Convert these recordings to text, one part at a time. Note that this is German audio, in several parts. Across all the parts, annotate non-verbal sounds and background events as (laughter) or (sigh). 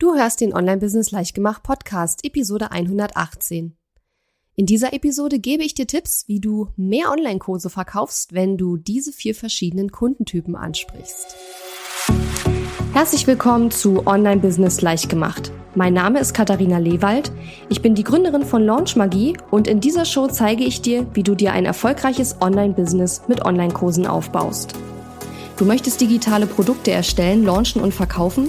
Du hörst den Online-Business Leichtgemacht Podcast, Episode 118. In dieser Episode gebe ich dir Tipps, wie du mehr Online-Kurse verkaufst, wenn du diese vier verschiedenen Kundentypen ansprichst. Herzlich willkommen zu Online-Business Leichtgemacht. Mein Name ist Katharina Lewald. Ich bin die Gründerin von Launch Magie und in dieser Show zeige ich dir, wie du dir ein erfolgreiches Online-Business mit Online-Kursen aufbaust. Du möchtest digitale Produkte erstellen, launchen und verkaufen?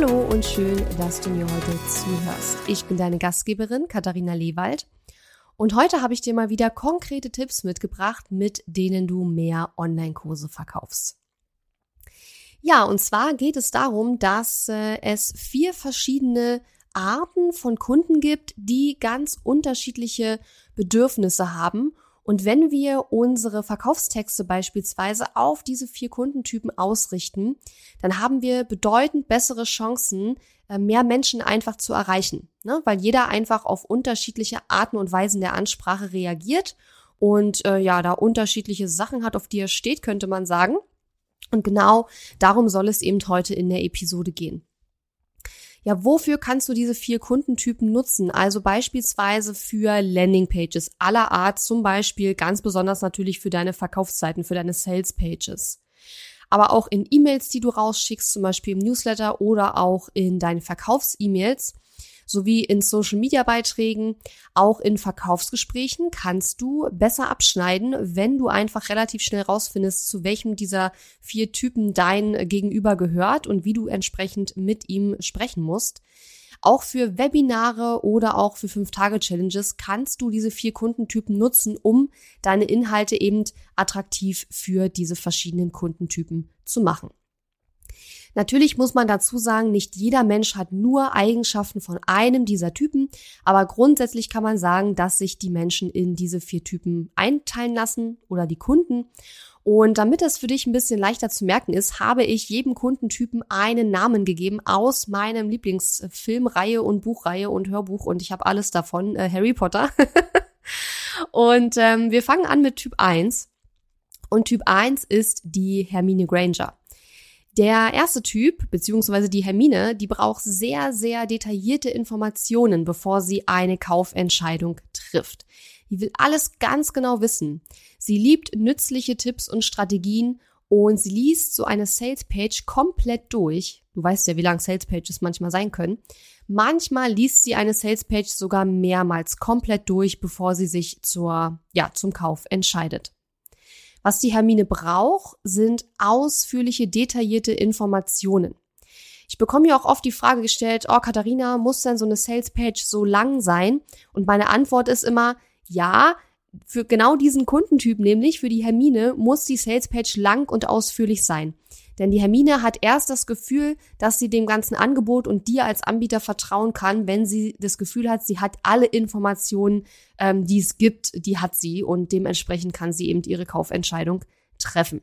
Hallo und schön, dass du mir heute zuhörst. Ich bin deine Gastgeberin Katharina Lewald und heute habe ich dir mal wieder konkrete Tipps mitgebracht, mit denen du mehr Online-Kurse verkaufst. Ja, und zwar geht es darum, dass äh, es vier verschiedene Arten von Kunden gibt, die ganz unterschiedliche Bedürfnisse haben und wenn wir unsere Verkaufstexte beispielsweise auf diese vier Kundentypen ausrichten, dann haben wir bedeutend bessere Chancen, äh, mehr Menschen einfach zu erreichen, ne? weil jeder einfach auf unterschiedliche Arten und Weisen der Ansprache reagiert und äh, ja, da unterschiedliche Sachen hat, auf die er steht, könnte man sagen. Und genau darum soll es eben heute in der Episode gehen. Ja, wofür kannst du diese vier Kundentypen nutzen? Also beispielsweise für Landingpages aller Art, zum Beispiel ganz besonders natürlich für deine Verkaufszeiten, für deine Sales Pages. Aber auch in E-Mails, die du rausschickst, zum Beispiel im Newsletter oder auch in deinen Verkaufs-E-Mails sowie in Social-Media-Beiträgen, auch in Verkaufsgesprächen kannst du besser abschneiden, wenn du einfach relativ schnell rausfindest, zu welchem dieser vier Typen dein Gegenüber gehört und wie du entsprechend mit ihm sprechen musst. Auch für Webinare oder auch für 5-Tage-Challenges kannst du diese vier Kundentypen nutzen, um deine Inhalte eben attraktiv für diese verschiedenen Kundentypen zu machen. Natürlich muss man dazu sagen, nicht jeder Mensch hat nur Eigenschaften von einem dieser Typen, aber grundsätzlich kann man sagen, dass sich die Menschen in diese vier Typen einteilen lassen oder die Kunden. Und damit es für dich ein bisschen leichter zu merken ist, habe ich jedem Kundentypen einen Namen gegeben aus meinem Lieblingsfilmreihe und Buchreihe und Hörbuch und ich habe alles davon, äh, Harry Potter. (laughs) und ähm, wir fangen an mit Typ 1. Und Typ 1 ist die Hermine Granger. Der erste Typ, beziehungsweise die Hermine, die braucht sehr, sehr detaillierte Informationen, bevor sie eine Kaufentscheidung trifft. Die will alles ganz genau wissen. Sie liebt nützliche Tipps und Strategien und sie liest so eine Salespage komplett durch. Du weißt ja, wie lang Salespages manchmal sein können. Manchmal liest sie eine Salespage sogar mehrmals komplett durch, bevor sie sich zur, ja, zum Kauf entscheidet. Was die Hermine braucht, sind ausführliche, detaillierte Informationen. Ich bekomme ja auch oft die Frage gestellt, oh Katharina, muss denn so eine Salespage so lang sein? Und meine Antwort ist immer, ja, für genau diesen Kundentyp, nämlich für die Hermine, muss die Salespage lang und ausführlich sein. Denn die Hermine hat erst das Gefühl, dass sie dem ganzen Angebot und dir als Anbieter vertrauen kann, wenn sie das Gefühl hat, sie hat alle Informationen, ähm, die es gibt, die hat sie und dementsprechend kann sie eben ihre Kaufentscheidung treffen.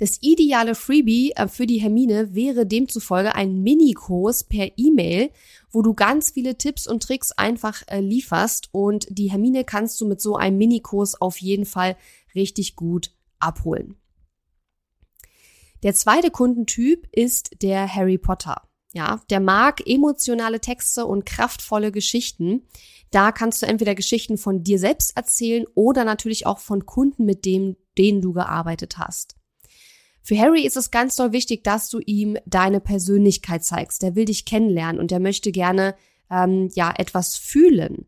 Das ideale Freebie äh, für die Hermine wäre demzufolge ein Minikurs per E-Mail, wo du ganz viele Tipps und Tricks einfach äh, lieferst und die Hermine kannst du mit so einem Minikurs auf jeden Fall richtig gut abholen. Der zweite Kundentyp ist der Harry Potter. Ja, der mag emotionale Texte und kraftvolle Geschichten. Da kannst du entweder Geschichten von dir selbst erzählen oder natürlich auch von Kunden, mit dem, denen du gearbeitet hast. Für Harry ist es ganz doll wichtig, dass du ihm deine Persönlichkeit zeigst. Der will dich kennenlernen und der möchte gerne ähm, ja etwas fühlen.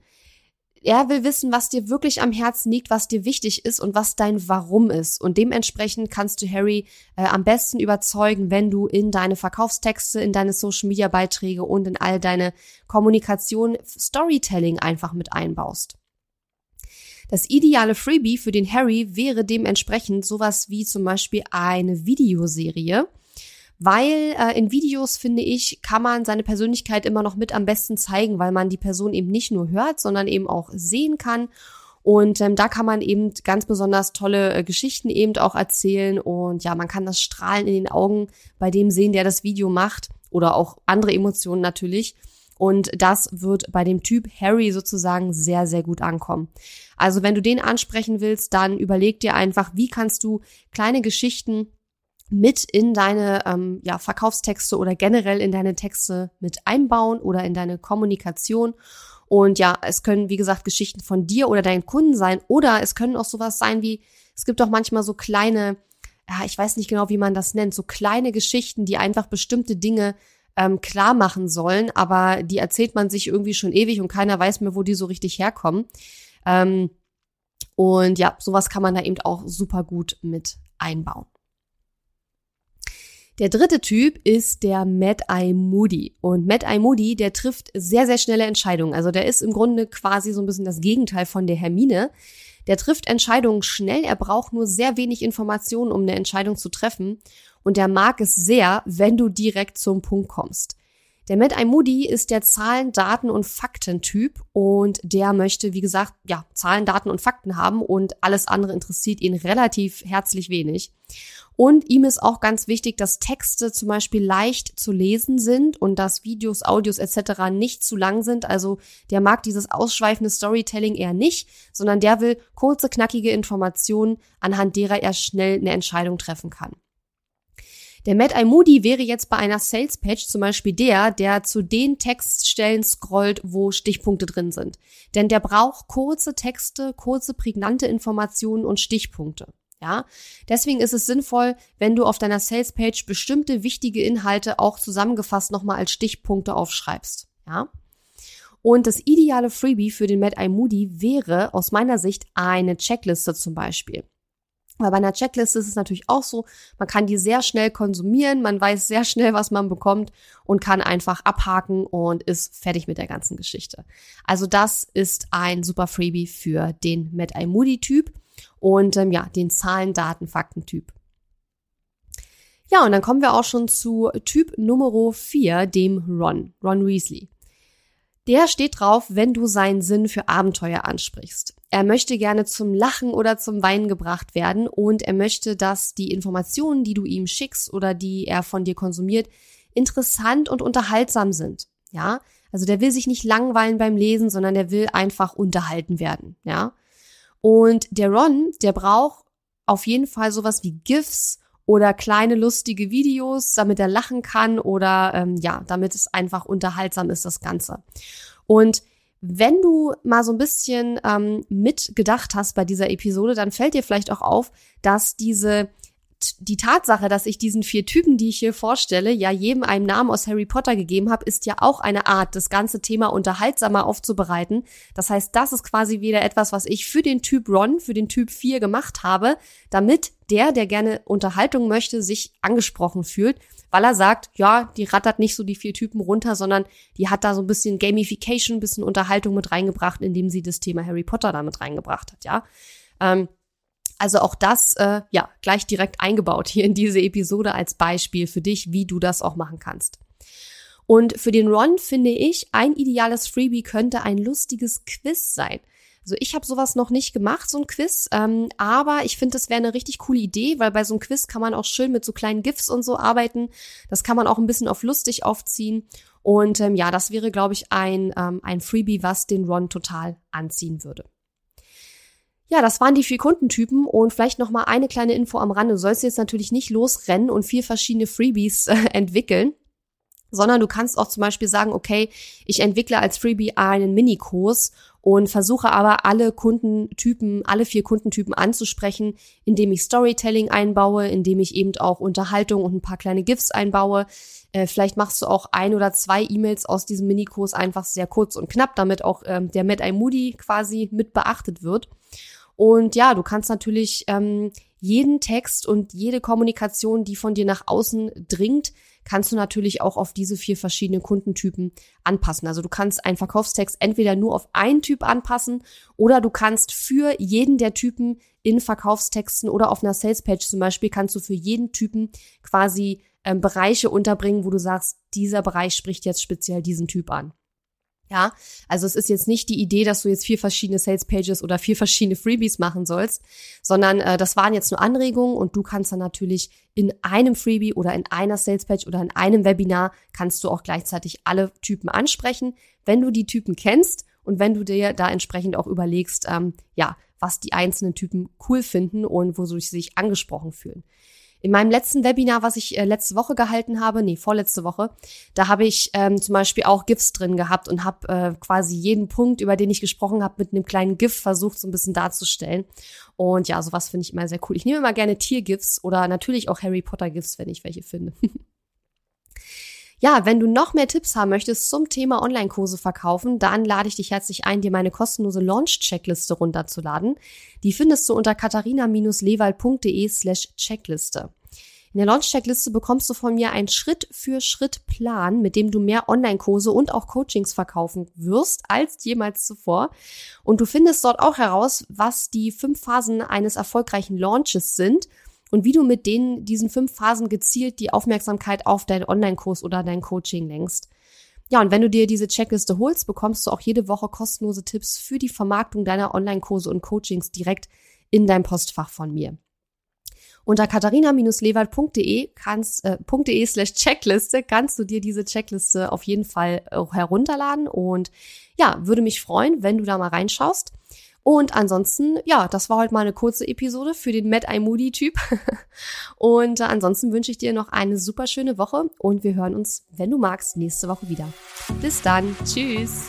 Er will wissen, was dir wirklich am Herzen liegt, was dir wichtig ist und was dein Warum ist. Und dementsprechend kannst du Harry äh, am besten überzeugen, wenn du in deine Verkaufstexte, in deine Social-Media-Beiträge und in all deine Kommunikation Storytelling einfach mit einbaust. Das ideale Freebie für den Harry wäre dementsprechend sowas wie zum Beispiel eine Videoserie, weil äh, in Videos, finde ich, kann man seine Persönlichkeit immer noch mit am besten zeigen, weil man die Person eben nicht nur hört, sondern eben auch sehen kann. Und ähm, da kann man eben ganz besonders tolle äh, Geschichten eben auch erzählen. Und ja, man kann das Strahlen in den Augen bei dem sehen, der das Video macht. Oder auch andere Emotionen natürlich. Und das wird bei dem Typ Harry sozusagen sehr, sehr gut ankommen. Also wenn du den ansprechen willst, dann überleg dir einfach, wie kannst du kleine Geschichten mit in deine ähm, ja, Verkaufstexte oder generell in deine Texte mit einbauen oder in deine Kommunikation. Und ja, es können, wie gesagt, Geschichten von dir oder deinen Kunden sein. Oder es können auch sowas sein wie, es gibt auch manchmal so kleine, ja, ich weiß nicht genau, wie man das nennt, so kleine Geschichten, die einfach bestimmte Dinge ähm, klar machen sollen, aber die erzählt man sich irgendwie schon ewig und keiner weiß mehr, wo die so richtig herkommen. Ähm, und ja, sowas kann man da eben auch super gut mit einbauen. Der dritte Typ ist der Mad Eye Moody. Und Mad Eye Moody, der trifft sehr, sehr schnelle Entscheidungen. Also der ist im Grunde quasi so ein bisschen das Gegenteil von der Hermine. Der trifft Entscheidungen schnell. Er braucht nur sehr wenig Informationen, um eine Entscheidung zu treffen. Und der mag es sehr, wenn du direkt zum Punkt kommst. Der Mad Eye Moody ist der Zahlen, Daten und Fakten-Typ und der möchte, wie gesagt, ja, Zahlen, Daten und Fakten haben und alles andere interessiert ihn relativ herzlich wenig. Und ihm ist auch ganz wichtig, dass Texte zum Beispiel leicht zu lesen sind und dass Videos, Audios etc. nicht zu lang sind. Also der mag dieses ausschweifende Storytelling eher nicht, sondern der will kurze, knackige Informationen, anhand derer er schnell eine Entscheidung treffen kann. Der Mad Eye Moody wäre jetzt bei einer Sales Page zum Beispiel der, der zu den Textstellen scrollt, wo Stichpunkte drin sind. Denn der braucht kurze Texte, kurze, prägnante Informationen und Stichpunkte. Ja, deswegen ist es sinnvoll, wenn du auf deiner Sales Page bestimmte wichtige Inhalte auch zusammengefasst nochmal als Stichpunkte aufschreibst. Ja. Und das ideale Freebie für den Mad Eye Moody wäre aus meiner Sicht eine Checkliste zum Beispiel. Weil bei einer Checkliste ist es natürlich auch so, man kann die sehr schnell konsumieren, man weiß sehr schnell, was man bekommt und kann einfach abhaken und ist fertig mit der ganzen Geschichte. Also das ist ein super Freebie für den Mad Eye Moody Typ und ähm, ja, den Zahlen, Daten, Fakten Typ. Ja, und dann kommen wir auch schon zu Typ Nummer 4, dem Ron, Ron Weasley. Der steht drauf, wenn du seinen Sinn für Abenteuer ansprichst. Er möchte gerne zum Lachen oder zum Weinen gebracht werden und er möchte, dass die Informationen, die du ihm schickst oder die er von dir konsumiert, interessant und unterhaltsam sind. Ja, also der will sich nicht langweilen beim Lesen, sondern der will einfach unterhalten werden. Ja, und der Ron, der braucht auf jeden Fall sowas wie GIFs oder kleine lustige Videos, damit er lachen kann oder ähm, ja, damit es einfach unterhaltsam ist, das Ganze. Und wenn du mal so ein bisschen ähm, mitgedacht hast bei dieser Episode, dann fällt dir vielleicht auch auf, dass diese die Tatsache, dass ich diesen vier Typen, die ich hier vorstelle, ja jedem einen Namen aus Harry Potter gegeben habe, ist ja auch eine Art, das ganze Thema unterhaltsamer aufzubereiten. Das heißt, das ist quasi wieder etwas, was ich für den Typ Ron, für den Typ 4 gemacht habe, damit der, der gerne Unterhaltung möchte, sich angesprochen fühlt, weil er sagt, ja, die rattert nicht so die vier Typen runter, sondern die hat da so ein bisschen Gamification, ein bisschen Unterhaltung mit reingebracht, indem sie das Thema Harry Potter da mit reingebracht hat, ja. Ähm, also auch das, äh, ja, gleich direkt eingebaut hier in diese Episode als Beispiel für dich, wie du das auch machen kannst. Und für den Ron finde ich, ein ideales Freebie könnte ein lustiges Quiz sein. Also ich habe sowas noch nicht gemacht, so ein Quiz, ähm, aber ich finde, das wäre eine richtig coole Idee, weil bei so einem Quiz kann man auch schön mit so kleinen GIFs und so arbeiten. Das kann man auch ein bisschen auf lustig aufziehen. Und ähm, ja, das wäre, glaube ich, ein, ähm, ein Freebie, was den Ron total anziehen würde. Ja, das waren die vier Kundentypen und vielleicht noch mal eine kleine Info am Rande. Du sollst jetzt natürlich nicht losrennen und vier verschiedene Freebies äh, (laughs) entwickeln, sondern du kannst auch zum Beispiel sagen, okay, ich entwickle als Freebie einen Minikurs und versuche aber alle Kundentypen, alle vier Kundentypen anzusprechen, indem ich Storytelling einbaue, indem ich eben auch Unterhaltung und ein paar kleine GIFs einbaue. Äh, vielleicht machst du auch ein oder zwei E-Mails aus diesem Minikurs einfach sehr kurz und knapp, damit auch ähm, der Mad Eye Moody quasi mit beachtet wird. Und ja, du kannst natürlich ähm, jeden Text und jede Kommunikation, die von dir nach außen dringt, kannst du natürlich auch auf diese vier verschiedenen Kundentypen anpassen. Also du kannst einen Verkaufstext entweder nur auf einen Typ anpassen oder du kannst für jeden der Typen in Verkaufstexten oder auf einer Salespage zum Beispiel kannst du für jeden Typen quasi ähm, Bereiche unterbringen, wo du sagst, dieser Bereich spricht jetzt speziell diesen Typ an. Ja, also es ist jetzt nicht die Idee, dass du jetzt vier verschiedene Sales Pages oder vier verschiedene Freebies machen sollst, sondern äh, das waren jetzt nur Anregungen und du kannst dann natürlich in einem Freebie oder in einer Sales Page oder in einem Webinar kannst du auch gleichzeitig alle Typen ansprechen, wenn du die Typen kennst und wenn du dir da entsprechend auch überlegst, ähm, ja, was die einzelnen Typen cool finden und wo sie sich angesprochen fühlen. In meinem letzten Webinar, was ich äh, letzte Woche gehalten habe, nee, vorletzte Woche, da habe ich ähm, zum Beispiel auch GIFs drin gehabt und habe äh, quasi jeden Punkt, über den ich gesprochen habe, mit einem kleinen GIF versucht, so ein bisschen darzustellen. Und ja, sowas finde ich immer sehr cool. Ich nehme immer gerne Tier-GIFs oder natürlich auch Harry Potter-GIFs, wenn ich welche finde. (laughs) Ja, wenn du noch mehr Tipps haben möchtest zum Thema Online-Kurse verkaufen, dann lade ich dich herzlich ein, dir meine kostenlose Launch-Checkliste runterzuladen. Die findest du unter katharina-lewald.de slash Checkliste. In der Launch-Checkliste bekommst du von mir einen Schritt-für-Schritt-Plan, mit dem du mehr Online-Kurse und auch Coachings verkaufen wirst als jemals zuvor. Und du findest dort auch heraus, was die fünf Phasen eines erfolgreichen Launches sind – und wie du mit denen, diesen fünf Phasen gezielt die Aufmerksamkeit auf deinen Online-Kurs oder dein Coaching lenkst. Ja, und wenn du dir diese Checkliste holst, bekommst du auch jede Woche kostenlose Tipps für die Vermarktung deiner Online-Kurse und Coachings direkt in dein Postfach von mir. Unter katharina-lewald.de kannst, äh, slash Checkliste kannst du dir diese Checkliste auf jeden Fall auch herunterladen und ja, würde mich freuen, wenn du da mal reinschaust. Und ansonsten, ja, das war heute mal eine kurze Episode für den Mad Eye Moody Typ. und äh, ansonsten wünsche ich dir noch eine super schöne Woche und wir hören uns, wenn du magst, nächste Woche wieder. Bis dann. Tschüss.